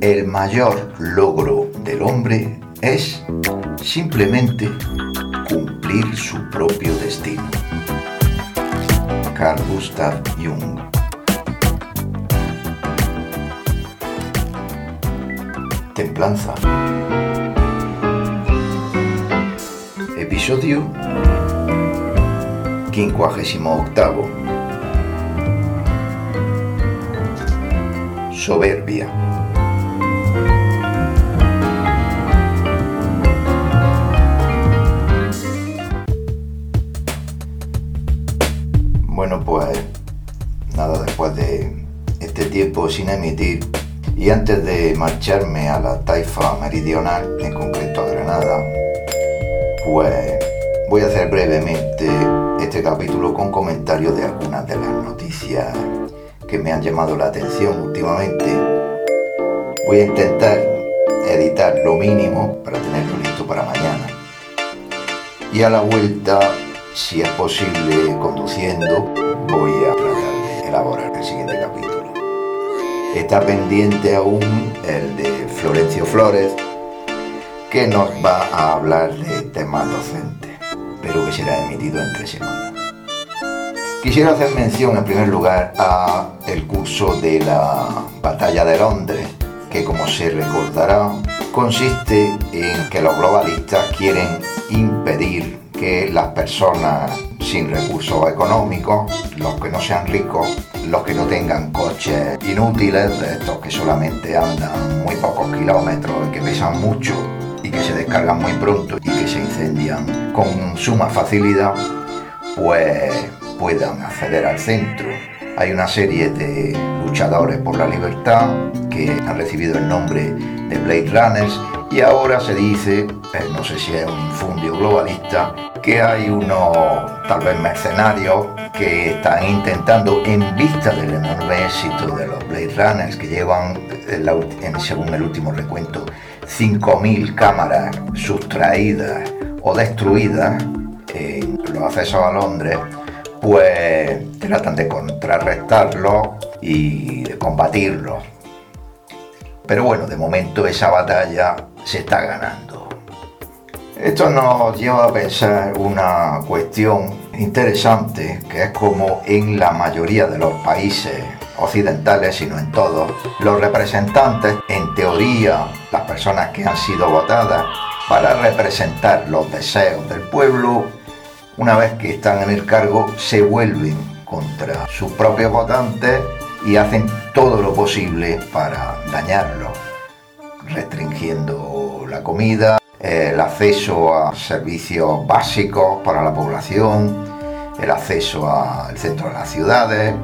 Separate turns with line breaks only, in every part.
El mayor logro del hombre es simplemente cumplir su propio destino. Carl Gustav Jung. Templanza. Episodio 58 Soberbia. Bueno, pues nada, después de este tiempo sin emitir y antes de marcharme a la Taifa Meridional, en concreto a Granada, pues voy a hacer brevemente este capítulo con comentarios de algunas de las noticias que me han llamado la atención últimamente. Voy a intentar editar lo mínimo para tenerlo listo para mañana. Y a la vuelta, si es posible conduciendo, voy a tratar de elaborar el siguiente capítulo. Está pendiente aún el de Florencio Flores, que nos va a hablar de temas docentes, pero que será emitido en tres semanas. Quisiera hacer mención en primer lugar a el curso de la Batalla de Londres, que como se recordará, consiste en que los globalistas quieren impedir que las personas sin recursos económicos, los que no sean ricos, los que no tengan coches inútiles, estos que solamente andan muy pocos kilómetros que pesan mucho y que se descargan muy pronto y que se incendian con suma facilidad, pues puedan acceder al centro. Hay una serie de luchadores por la libertad que han recibido el nombre de Blade Runners y ahora se dice, eh, no sé si es un infundio globalista, que hay unos tal vez mercenarios que están intentando, en vista del enorme éxito de los Blade Runners, que llevan, según el último recuento, 5.000 cámaras sustraídas o destruidas en los accesos a Londres, pues tratan de contrarrestarlo y de combatirlo. Pero bueno, de momento esa batalla se está ganando. Esto nos lleva a pensar una cuestión interesante, que es como en la mayoría de los países occidentales, sino en todos, los representantes, en teoría, las personas que han sido votadas para representar los deseos del pueblo, una vez que están en el cargo, se vuelven contra sus propios votantes y hacen todo lo posible para dañarlos, restringiendo la comida, el acceso a servicios básicos para la población, el acceso al centro de las ciudades,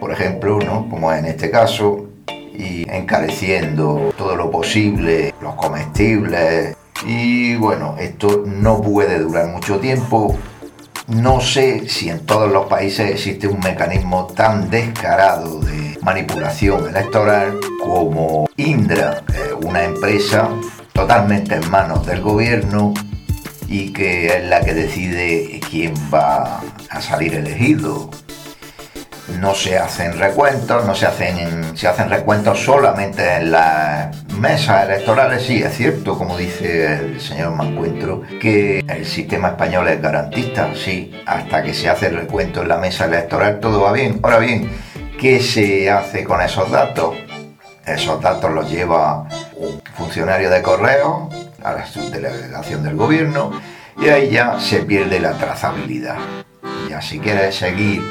por ejemplo, ¿no? como en este caso, y encareciendo todo lo posible los comestibles. Y bueno, esto no puede durar mucho tiempo. No sé si en todos los países existe un mecanismo tan descarado de manipulación electoral como Indra, una empresa totalmente en manos del gobierno y que es la que decide quién va a salir elegido no se hacen recuentos, no se hacen, se hacen recuentos solamente en las mesas electorales, sí, es cierto, como dice el señor Mancuentro, que el sistema español es garantista, sí, hasta que se hace el recuento en la mesa electoral todo va bien. Ahora bien, ¿qué se hace con esos datos? Esos datos los lleva un funcionario de correo a la subdelegación del gobierno y ahí ya se pierde la trazabilidad. Ya si quieres seguir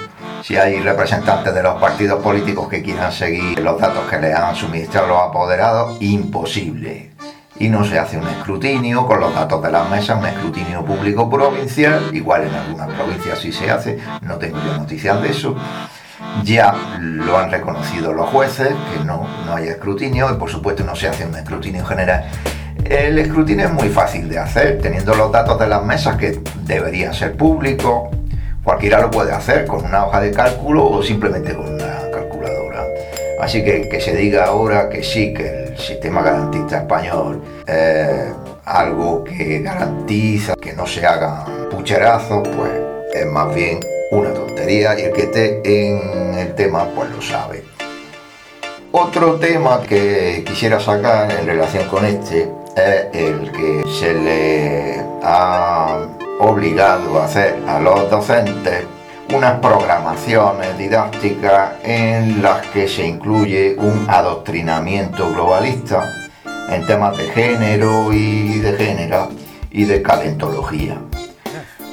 si hay representantes de los partidos políticos que quieran seguir los datos que le han suministrado los apoderados, imposible. Y no se hace un escrutinio con los datos de las mesas, un escrutinio público provincial, igual en algunas provincias sí se hace, no tengo yo noticias de eso. Ya lo han reconocido los jueces, que no, no hay escrutinio, y por supuesto no se hace un escrutinio general. El escrutinio es muy fácil de hacer, teniendo los datos de las mesas que deberían ser públicos, Cualquiera lo puede hacer con una hoja de cálculo o simplemente con una calculadora. Así que que se diga ahora que sí, que el sistema garantista español es algo que garantiza que no se hagan pucherazos, pues es más bien una tontería y el que esté en el tema pues lo sabe. Otro tema que quisiera sacar en relación con este es el que se le ha obligado a hacer a los docentes unas programaciones didácticas en las que se incluye un adoctrinamiento globalista en temas de género y de género y de calentología.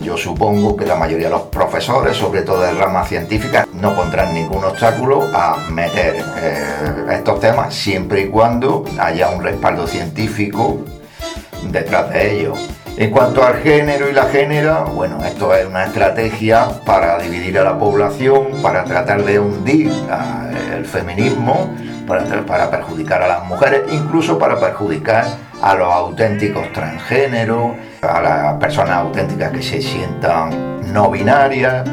Yo supongo que la mayoría de los profesores, sobre todo de ramas científicas, no pondrán ningún obstáculo a meter eh, estos temas siempre y cuando haya un respaldo científico detrás de ellos. En cuanto al género y la génera, bueno, esto es una estrategia para dividir a la población, para tratar de hundir el feminismo, para, para perjudicar a las mujeres, incluso para perjudicar a los auténticos transgéneros, a las personas auténticas que se sientan no binarias,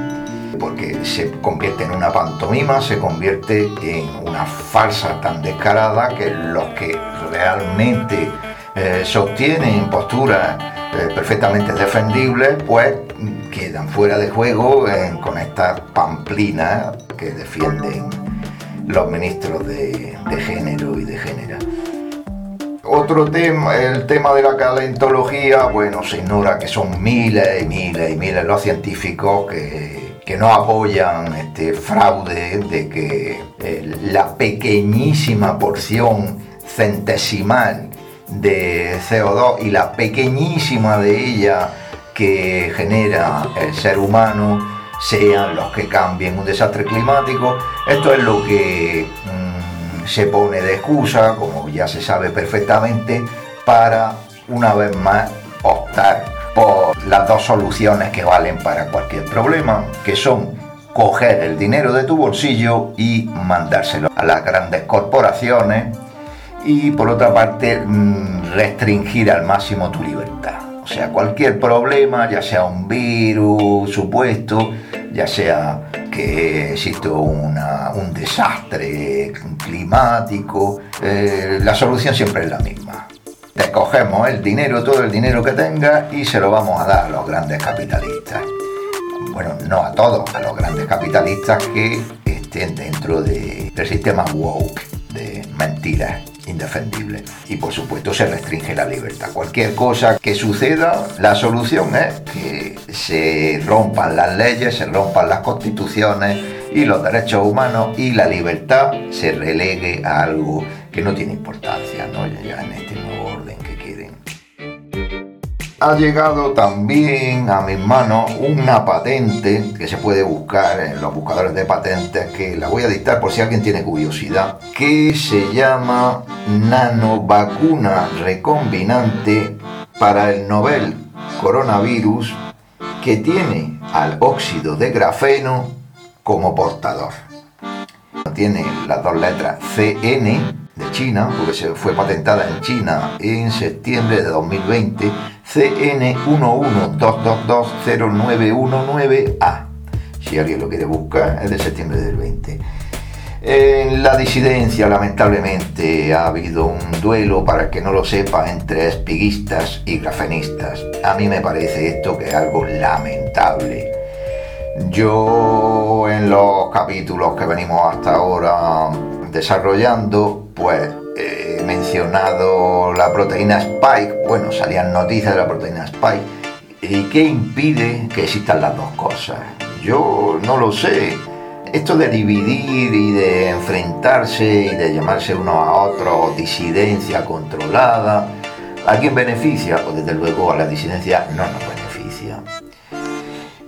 porque se convierte en una pantomima, se convierte en una farsa tan descarada que los que realmente eh, sostienen posturas eh, perfectamente defendibles, pues quedan fuera de juego con estas pamplinas que defienden los ministros de, género y de género. Otro tema, el tema de la calentología, bueno, se ignora que son miles y miles y miles los científicos que, que no apoyan este fraude de que eh, la pequeñísima porción centesimal de CO2 y la pequeñísima de ella que genera el ser humano sean los que cambien un desastre climático. Esto es lo que mm, se pone de excusa, como ya se sabe perfectamente, para una vez más optar por las dos soluciones que valen para cualquier problema, que son coger el dinero de tu bolsillo y mandárselo a las grandes corporaciones y por otra parte mm, restringir al máximo tu libertad. O sea, cualquier problema, ya sea un virus supuesto, ya sea que existe un desastre climático, eh, la solución siempre es la misma. Te cogemos el dinero, todo el dinero que tengas y se lo vamos a dar a los grandes capitalistas. Bueno, no a todos, a los grandes capitalistas que estén dentro del sistema woke de mentiras indefendible. Y por supuesto se restringe la libertad. Cualquier cosa que suceda, la solución es que se rompan las leyes, se rompan las constituciones y los derechos humanos y la libertad se relegue a algo que no tiene importancia, ¿no? Ya en ha llegado también a mis manos una patente que se puede buscar en los buscadores de patentes, que la voy a dictar por si alguien tiene curiosidad, que se llama nanovacuna recombinante para el novel coronavirus que tiene al óxido de grafeno como portador. Tiene las dos letras CN de China, porque se fue patentada en China en septiembre de 2020, CN112220919A. Si alguien lo quiere buscar, es de septiembre del 20. En la disidencia, lamentablemente, ha habido un duelo, para que no lo sepa, entre espiguistas y grafenistas. A mí me parece esto que es algo lamentable. Yo en los capítulos que venimos hasta ahora desarrollando, pues he mencionado la proteína Spike, bueno, salían noticias de la proteína Spike, ¿y qué impide que existan las dos cosas? Yo no lo sé. Esto de dividir y de enfrentarse y de llamarse uno a otro disidencia controlada, ¿a quién beneficia? Pues desde luego a la disidencia no nos beneficia.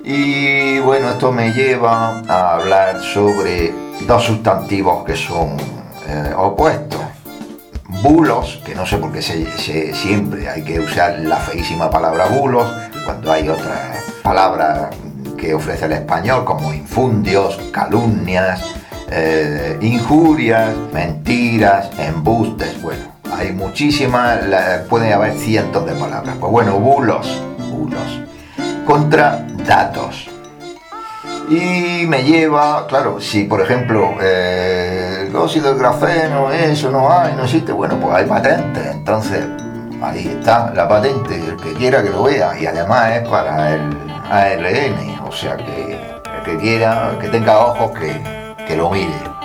Y bueno, esto me lleva a hablar sobre dos sustantivos que son eh, opuestos. Bulos, que no sé por qué siempre hay que usar la feísima palabra bulos, cuando hay otras palabras que ofrece el español, como infundios, calumnias, eh, injurias, mentiras, embustes, bueno, hay muchísimas, pueden haber cientos de palabras. Pues bueno, bulos, bulos, contra datos. Y me lleva, claro, si por ejemplo eh, el óxido de grafeno, eso no hay, no existe, bueno, pues hay patentes. Entonces, ahí está la patente, el que quiera que lo vea. Y además es para el ARN, o sea que el que quiera, que tenga ojos, que, que lo mire.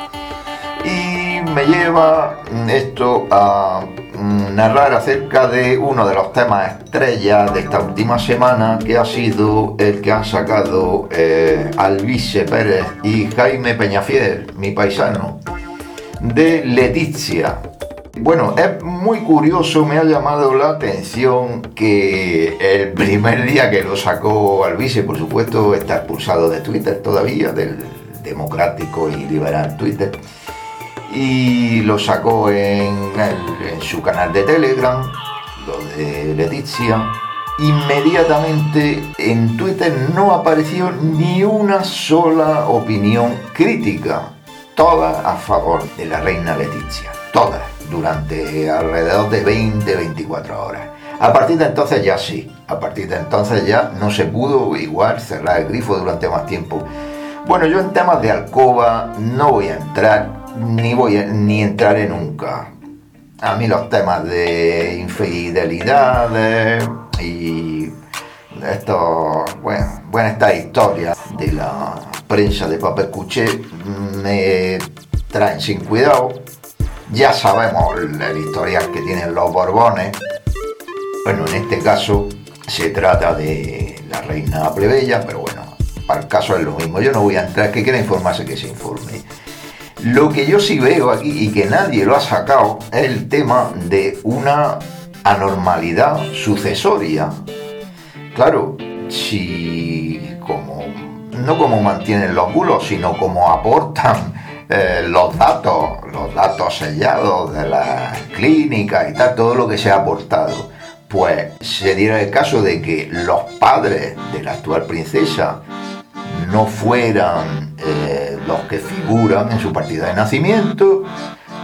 Me lleva esto a mm, narrar acerca de uno de los temas estrella de esta última semana, que ha sido el que han sacado eh, Pérez y Jaime Peñafiel, mi paisano, de Leticia. Bueno, es muy curioso, me ha llamado la atención que el primer día que lo sacó Alvise, por supuesto, está expulsado de Twitter todavía, del democrático y liberal Twitter, y lo sacó en, su canal de Telegram, lo de Leticia. Inmediatamente en Twitter no apareció ni una sola opinión crítica, todas a favor de la reina Leticia, todas durante alrededor de 20-24 horas. A partir de entonces ya sí, a partir de entonces ya no se pudo igual cerrar el grifo durante más tiempo. Bueno, yo en temas de alcoba no voy a entrar, ni voy ni entraré nunca. A mí los temas de infidelidades y esto, bueno, bueno, esta historia de la prensa de papel cuché me traen sin cuidado ya sabemos el historial que tienen los Borbones. Bueno, en este caso se trata de la reina plebeya, pero bueno, para el caso es lo mismo. Yo no voy a entrar, que quiera informarse, que se informe. Lo que yo sí veo aquí y que nadie lo ha sacado es el tema de una anormalidad sucesoria. Claro, si como no como mantienen los bulos, sino como aportan eh, los datos, los datos sellados de la clínica y tal, todo lo que se ha aportado, pues se diera el caso de que los padres de la actual princesa no fueran eh, los que figuran en su partida de nacimiento,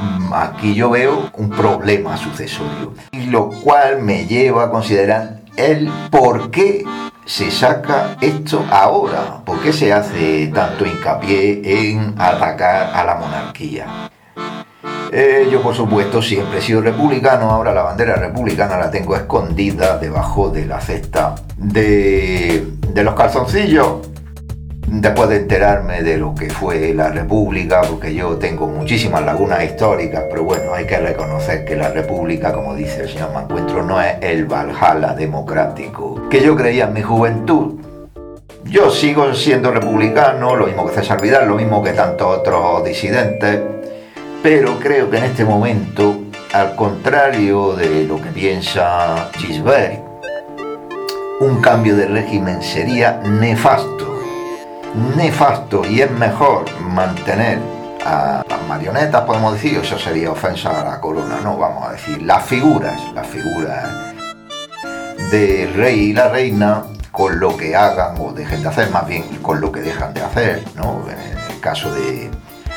mm, aquí yo veo un problema sucesorio, y lo cual me lleva a considerar el por qué se saca esto ahora? ¿Por qué se hace tanto hincapié en atacar a la monarquía? Eh, yo por supuesto siempre he sido republicano, ahora la bandera republicana la tengo escondida debajo de la cesta de, de los calzoncillos después de enterarme de lo que fue la República, porque yo tengo muchísimas lagunas históricas, pero bueno, hay que reconocer que la República, como dice el señor Mancuentro, no es el Valhalla democrático que yo creía en mi juventud. Yo sigo siendo republicano, lo mismo que César Vidal, lo mismo que tantos otros disidentes, pero creo que en este momento, al contrario de lo que piensa Gisbert, un cambio de régimen sería nefasto nefasto y es mejor mantener a las marionetas, podemos decir, eso sería ofensa a la corona, no, vamos a decir, las figuras, las figuras del rey y la reina con lo que hagan o dejen de hacer, más bien con lo que dejan de hacer, ¿no? En el caso de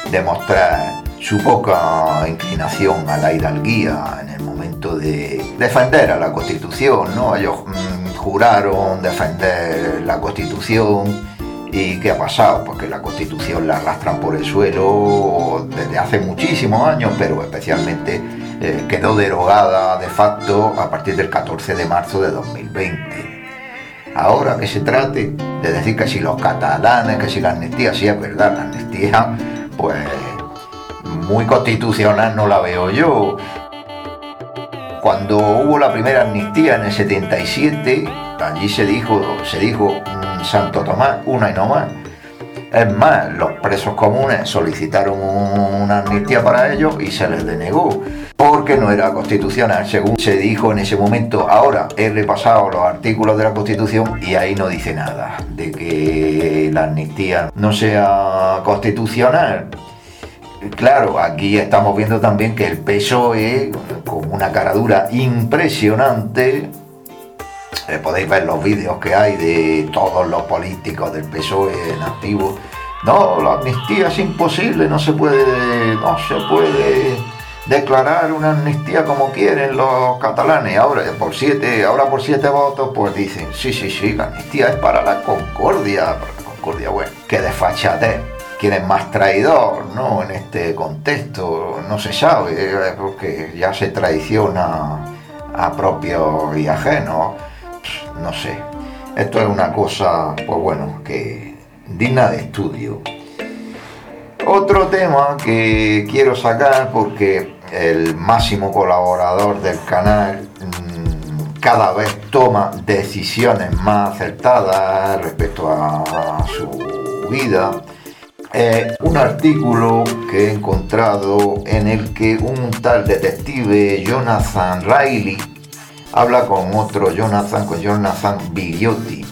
demostrar su poca inclinación a la hidalguía en el momento de defender a la Constitución, ¿no? Ellos mm, juraron defender la Constitución ¿Y qué ha pasado? Porque la constitución la arrastran por el suelo desde hace muchísimos años, pero especialmente eh, quedó derogada de facto a partir del 14 de marzo de 2020. Ahora que se trate de decir que si los catalanes, que si la amnistía, sí es verdad, la amnistía, pues muy constitucional no la veo yo. Cuando hubo la primera amnistía en el 77, allí se dijo, se dijo Santo Tomás, una y no más. Es más, los presos comunes solicitaron una amnistía para ellos y se les denegó, porque no era constitucional, según se dijo en ese momento. Ahora he repasado los artículos de la Constitución y ahí no dice nada de que la amnistía no sea constitucional. Claro, aquí estamos viendo también que el PSOE, con una caradura impresionante, eh, podéis ver los vídeos que hay de todos los políticos del PSOE en activo. No, la amnistía es imposible, no se puede, no se puede declarar una amnistía como quieren los catalanes. Ahora por siete, ahora por siete votos, pues dicen, sí, sí, sí, la amnistía es para la concordia, para la concordia, bueno, que desfachate. ¿Quién es más traidor, no? En este contexto no se sabe, eh, porque ya se traiciona a propios y ajenos no sé. Esto es una cosa, pues bueno, que digna de estudio. Otro tema que quiero sacar porque el máximo colaborador del canal mm, cada vez toma decisiones más acertadas respecto a su vida. Un artículo que he encontrado en el que un tal detective Jonathan Riley habla con otro Jonathan, con Jonathan Bigliotti.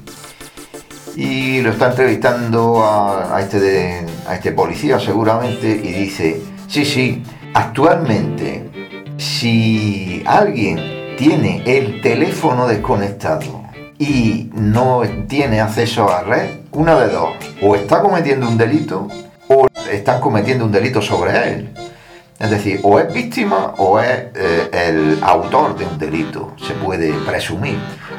Y lo está entrevistando a, este a este policía seguramente y dice, sí, sí, actualmente si alguien tiene el teléfono desconectado y no tiene acceso a red, una de dos, o está cometiendo un delito o están cometiendo un delito sobre él. Es decir, o es víctima o es eh, el autor de un delito, se puede presumir.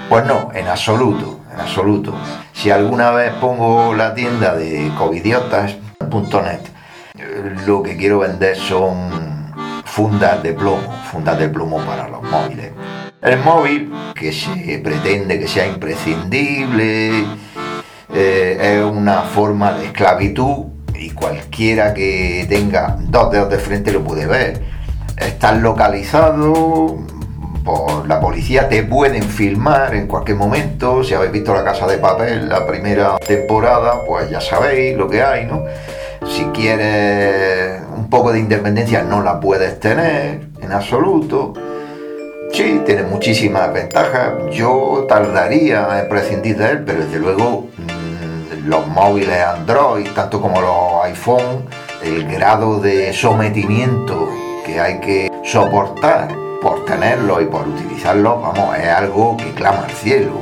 Pues no, en absoluto en absoluto. Si alguna vez pongo la tienda de covidiotas.net, lo que quiero vender son fundas de plomo, fundas de plomo para los móviles. El móvil, que se pretende que sea imprescindible, eh, es una forma de esclavitud y cualquiera que tenga dos dedos de frente lo puede ver. Está localizado, por la policía te pueden filmar en cualquier momento. Si habéis visto La Casa de Papel, la primera temporada, pues ya sabéis lo que hay, ¿no? Si quieres un poco de independencia, no la puedes tener en absoluto. Sí, tiene muchísimas ventajas. Yo tardaría en prescindir de él, pero desde luego mm, los móviles Android, tanto como los iPhone, el grado de sometimiento que hay que soportar por tenerlo y por utilizarlo, vamos, es algo que clama al cielo.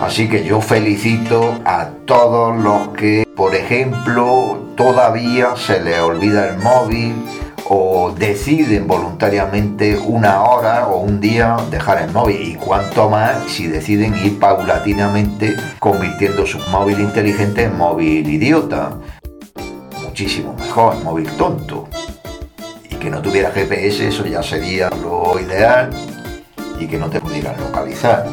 Así que yo felicito a todos los que, por ejemplo, todavía se les olvida el móvil o deciden voluntariamente una hora o un día dejar el móvil y cuanto más si deciden ir paulatinamente convirtiendo su móvil inteligente en móvil idiota. Muchísimo mejor, móvil tonto que no tuviera GPS, eso ya sería lo ideal y que no te pudieran localizar.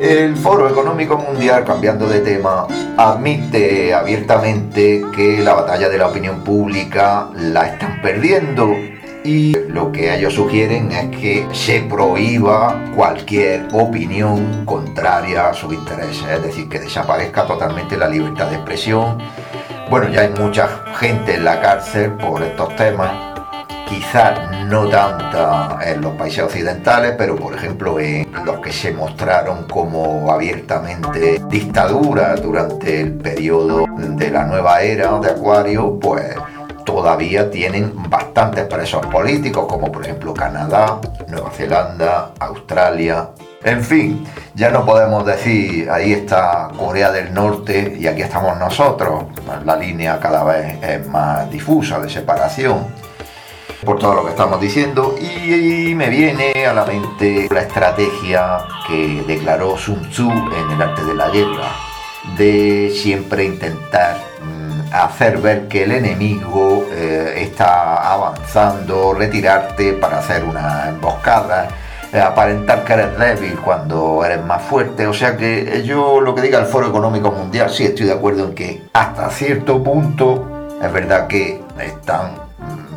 El Foro Económico Mundial, cambiando de tema, admite abiertamente que la batalla de la opinión pública la están perdiendo y lo que ellos sugieren es que se prohíba cualquier opinión contraria a sus intereses, es decir, que desaparezca totalmente la libertad de expresión. Bueno, ya hay mucha gente en la cárcel por estos temas quizás no tanta en los países occidentales, pero por ejemplo en los que se mostraron como abiertamente dictaduras durante el periodo de la nueva era de Acuario, pues todavía tienen bastantes presos políticos, como por ejemplo Canadá, Nueva Zelanda, Australia. En fin, ya no podemos decir, ahí está Corea del Norte y aquí estamos nosotros. La línea cada vez es más difusa de separación por todo lo que estamos diciendo y, me viene a la mente la estrategia que declaró Sun Tzu en el arte de la guerra, de siempre intentar mm, hacer ver que el enemigo eh, está avanzando, retirarte para hacer una emboscada, eh, aparentar que eres débil cuando eres más fuerte. O sea que yo lo que diga el Foro Económico Mundial, sí estoy de acuerdo en que hasta cierto punto es verdad que están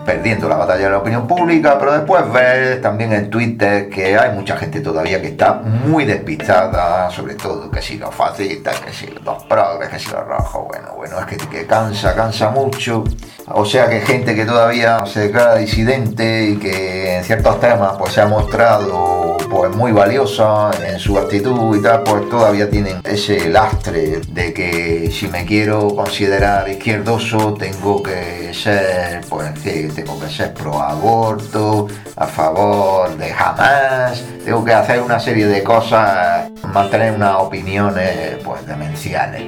perdiendo la batalla de la opinión pública, pero después ves también en Twitter que hay mucha gente todavía que está muy despistada, sobre todo que si lo fascistas, que si los progres, que si los rojos, bueno, bueno, es que, que cansa, cansa mucho. O sea que gente que todavía se declara disidente y que en ciertos temas pues se ha mostrado pues muy valiosa en su actitud y tal, pues todavía tienen ese lastre de que si me quiero considerar izquierdoso tengo que ser, pues tengo que ser pro aborto, a favor de jamás, tengo que hacer una serie de cosas, mantener unas opiniones pues demenciales.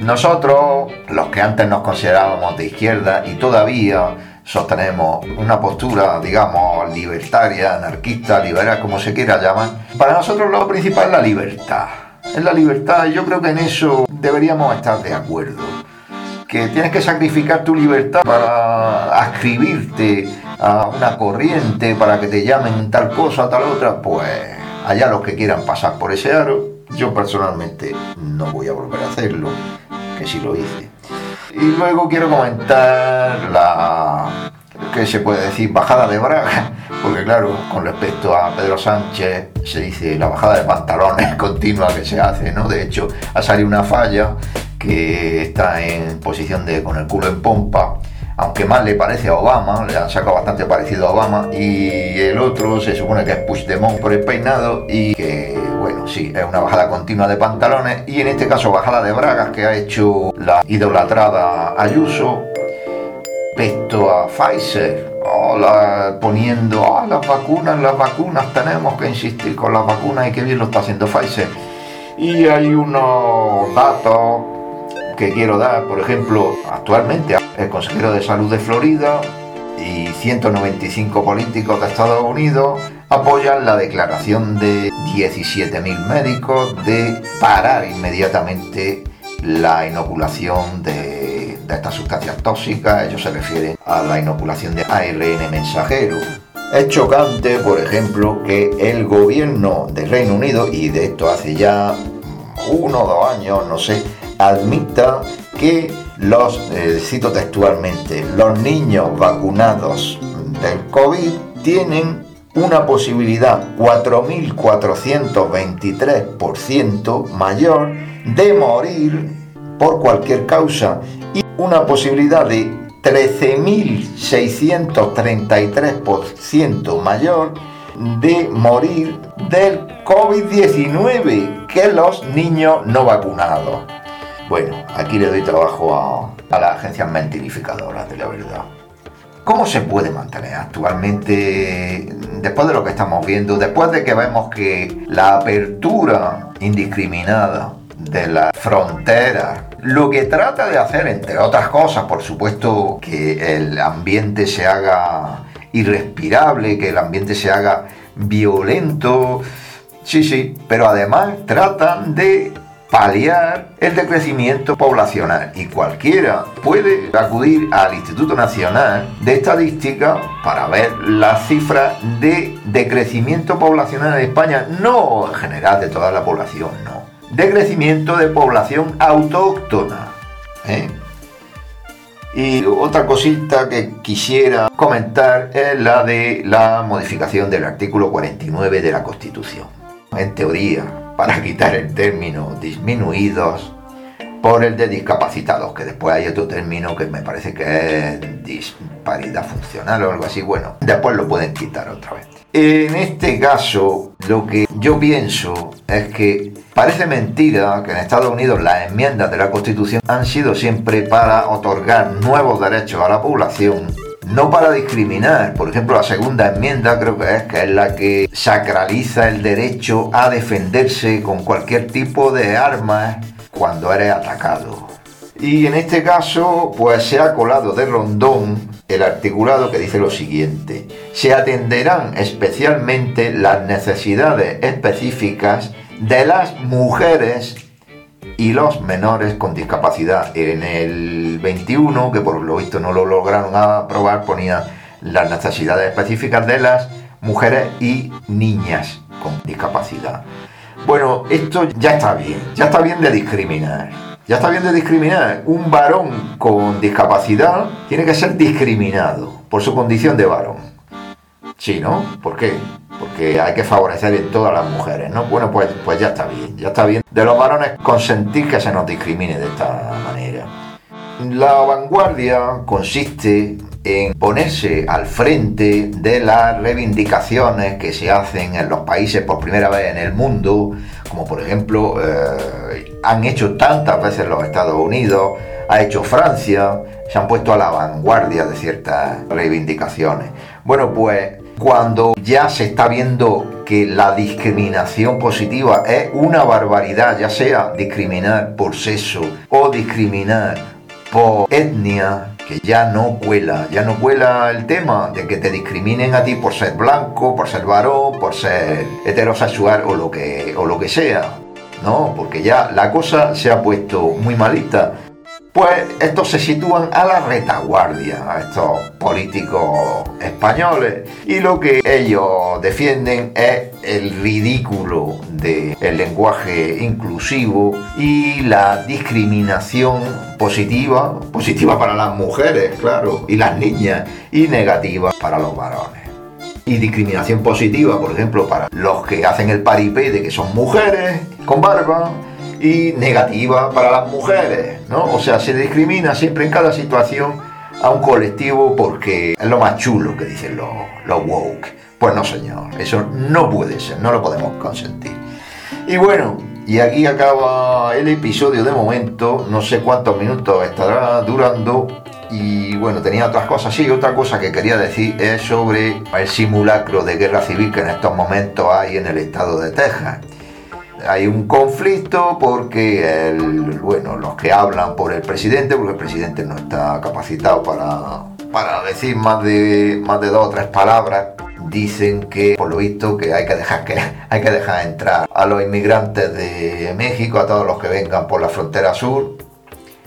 Nosotros, los que antes nos considerábamos de izquierda y todavía sostenemos una postura, digamos, libertaria, anarquista, liberal, como se quiera llamar, para nosotros lo principal es la libertad. Es la libertad yo creo que en eso deberíamos estar de acuerdo. Que tienes que sacrificar tu libertad para ascribirte a una corriente, para que te llamen tal cosa, tal otra, pues allá los que quieran pasar por ese aro, yo personalmente no voy a volver a hacerlo que sí lo hice. Y luego quiero comentar la, que se puede decir bajada de braga, porque claro, con respecto a Pedro Sánchez se dice la bajada de pantalones continua que se hace, ¿no? De hecho, ha salido una falla que está en posición de con el culo en pompa, aunque más le parece a Obama, le han sacado bastante parecido a Obama, y el otro se supone que es Puigdemont por el peinado y que, bueno, sí, es una bajada continua de pantalones y en este caso bajada de bragas que ha hecho la idolatrada Ayuso respecto a Pfizer, poniendo a las vacunas, las vacunas, tenemos que insistir con las vacunas y qué bien lo está haciendo Pfizer. Y hay unos datos que quiero dar, por ejemplo, actualmente el consejero de salud de Florida y 195 políticos de Estados Unidos apoyan la declaración de 17.000 médicos de parar inmediatamente la inoculación de de estas sustancias tóxicas, ellos se refieren a la inoculación de ARN mensajero. Es chocante, por ejemplo, que el gobierno del Reino Unido, y de esto hace ya uno o dos años, no sé, admita que los, eh, cito textualmente, los niños vacunados del COVID tienen una posibilidad 4.423% mayor de morir por cualquier causa y una posibilidad de 13.633% mayor de morir del COVID-19 que los niños no vacunados. Bueno, aquí le doy trabajo a, las agencias mentirificadoras de la verdad. ¿Cómo se puede mantener actualmente, después de lo que estamos viendo, después de que vemos que la apertura indiscriminada de la frontera. Lo que trata de hacer, entre otras cosas, por supuesto, que el ambiente se haga irrespirable, que el ambiente se haga violento. Sí, sí, pero además tratan de paliar el decrecimiento poblacional y cualquiera puede acudir al Instituto Nacional de Estadística para ver las cifras de decrecimiento poblacional en España, no en general de toda la población, no de crecimiento de población autóctona. ¿eh? Y otra cosita que quisiera comentar es la de la modificación del artículo 49 de la Constitución. En teoría, para quitar el término disminuidos por el de discapacitados, que después hay otro término que me parece que es disparidad funcional o algo así. Bueno, después lo pueden quitar otra vez. En este caso, lo que yo pienso es que parece mentira que en Estados Unidos las enmiendas de la Constitución han sido siempre para otorgar nuevos derechos a la población no para discriminar. Por ejemplo, la segunda enmienda creo que es que es la que sacraliza el derecho a defenderse con cualquier tipo de armas cuando eres atacado. Y en este caso, pues se ha colado de rondón el articulado que dice lo siguiente. Se atenderán especialmente las necesidades específicas de las mujeres y los menores con discapacidad. En el 21, que por lo visto no lo lograron aprobar, ponía las necesidades específicas de las mujeres y niñas con discapacidad. Bueno, esto ya está bien, ya está bien de discriminar. Ya está bien de discriminar. Un varón con discapacidad tiene que ser discriminado por su condición de varón. Sí, ¿no? ¿Por qué? Porque hay que favorecer en todas las mujeres, ¿no? Bueno, pues, pues ya está bien, ya está bien. De los varones consentir que se nos discrimine de esta manera. La vanguardia consiste en ponerse al frente de las reivindicaciones que se hacen en los países por primera vez en el mundo, como por ejemplo eh, han hecho tantas veces los Estados Unidos, ha hecho Francia, se han puesto a la vanguardia de ciertas reivindicaciones. Bueno, pues cuando ya se está viendo que la discriminación positiva es una barbaridad, ya sea discriminar por sexo o discriminar por etnia, que ya no cuela, ya no cuela el tema de que te discriminen a ti por ser blanco, por ser varón, por ser heterosexual o lo que, o lo que sea, ¿no? Porque ya la cosa se ha puesto muy malita. Pues estos se sitúan a la retaguardia, a estos políticos españoles, y lo que ellos defienden es el ridículo del lenguaje inclusivo y la discriminación positiva, positiva para las mujeres, claro, y las niñas, y negativa para los varones. Y discriminación positiva, por ejemplo, para los que hacen el paripé de que son mujeres con barba y negativa para las mujeres, ¿no? O sea, se discrimina siempre en cada situación a un colectivo porque es lo más chulo que dicen los, los woke. Pues no, señor, eso no puede ser, no lo podemos consentir. Y bueno, y aquí acaba el episodio de momento, no sé cuántos minutos estará durando. Y bueno, tenía otras cosas. Sí, otra cosa que quería decir es sobre el simulacro de guerra civil que en estos momentos hay en el estado de Texas hay un conflicto porque el, bueno, los que hablan por el presidente, porque el presidente no está capacitado para, para decir más de, más de dos o tres palabras, dicen que por lo visto que hay que dejar que hay que dejar entrar a los inmigrantes de México, a todos los que vengan por la frontera sur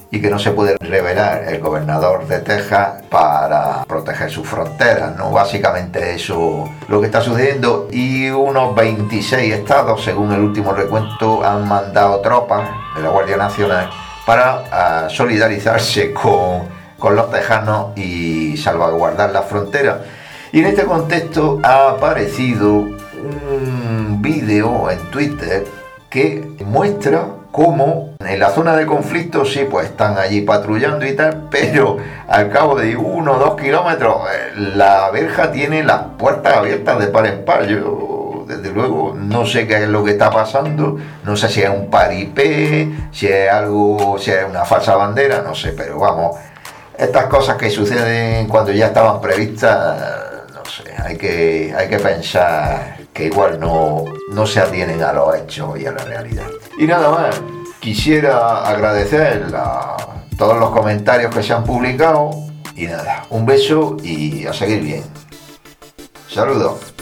y que no se puede revelar el gobernador de Texas para proteger sus fronteras, ¿no? Básicamente eso lo que está sucediendo y unos 26 estados, según el último recuento, han mandado tropas de la Guardia Nacional para ah, solidarizarse con, con los tejanos y salvaguardar la frontera. Y en este contexto ha aparecido un vídeo en Twitter que muestra cómo en la zona de conflicto sí, pues están allí patrullando y tal, pero al cabo de uno o dos kilómetros eh, la verja tiene las puertas abiertas de par en par. Yo, desde luego, no sé qué es lo que está pasando, no sé si es un paripé, si es algo, si es una falsa bandera, no sé, pero vamos, estas cosas que suceden cuando ya estaban previstas, no sé, hay que, hay que pensar que igual no, no se atienen a los hechos y a la realidad. Y nada más, quisiera agradecer a todos los comentarios que se han publicado y nada, un beso y a seguir bien. Saludos.